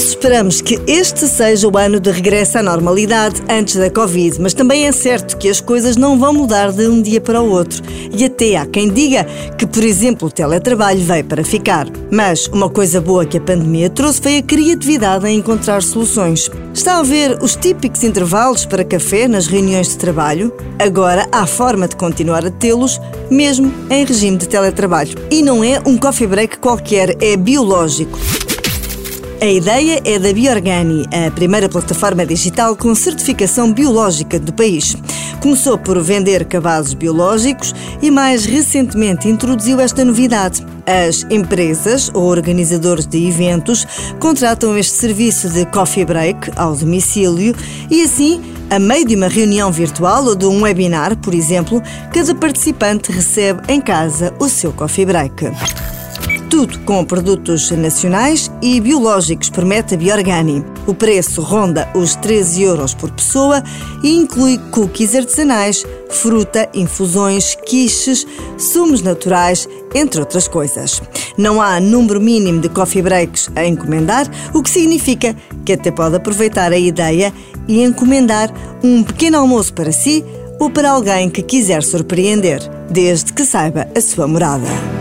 Todos esperamos que este seja o ano de regresso à normalidade antes da Covid, mas também é certo que as coisas não vão mudar de um dia para o outro. E até há quem diga que, por exemplo, o teletrabalho veio para ficar. Mas uma coisa boa que a pandemia trouxe foi a criatividade em encontrar soluções. Está a ver os típicos intervalos para café nas reuniões de trabalho? Agora há forma de continuar a tê-los, mesmo em regime de teletrabalho. E não é um coffee break qualquer, é biológico. A ideia é da Biorgani, a primeira plataforma digital com certificação biológica do país. Começou por vender cabazes biológicos e, mais recentemente, introduziu esta novidade. As empresas ou organizadores de eventos contratam este serviço de coffee break ao domicílio e, assim, a meio de uma reunião virtual ou de um webinar, por exemplo, cada participante recebe em casa o seu coffee break. Tudo com produtos nacionais e biológicos, promete a Biorgani. O preço ronda os 13 euros por pessoa e inclui cookies artesanais, fruta, infusões, quiches, sumos naturais, entre outras coisas. Não há número mínimo de coffee breaks a encomendar, o que significa que até pode aproveitar a ideia e encomendar um pequeno almoço para si ou para alguém que quiser surpreender, desde que saiba a sua morada.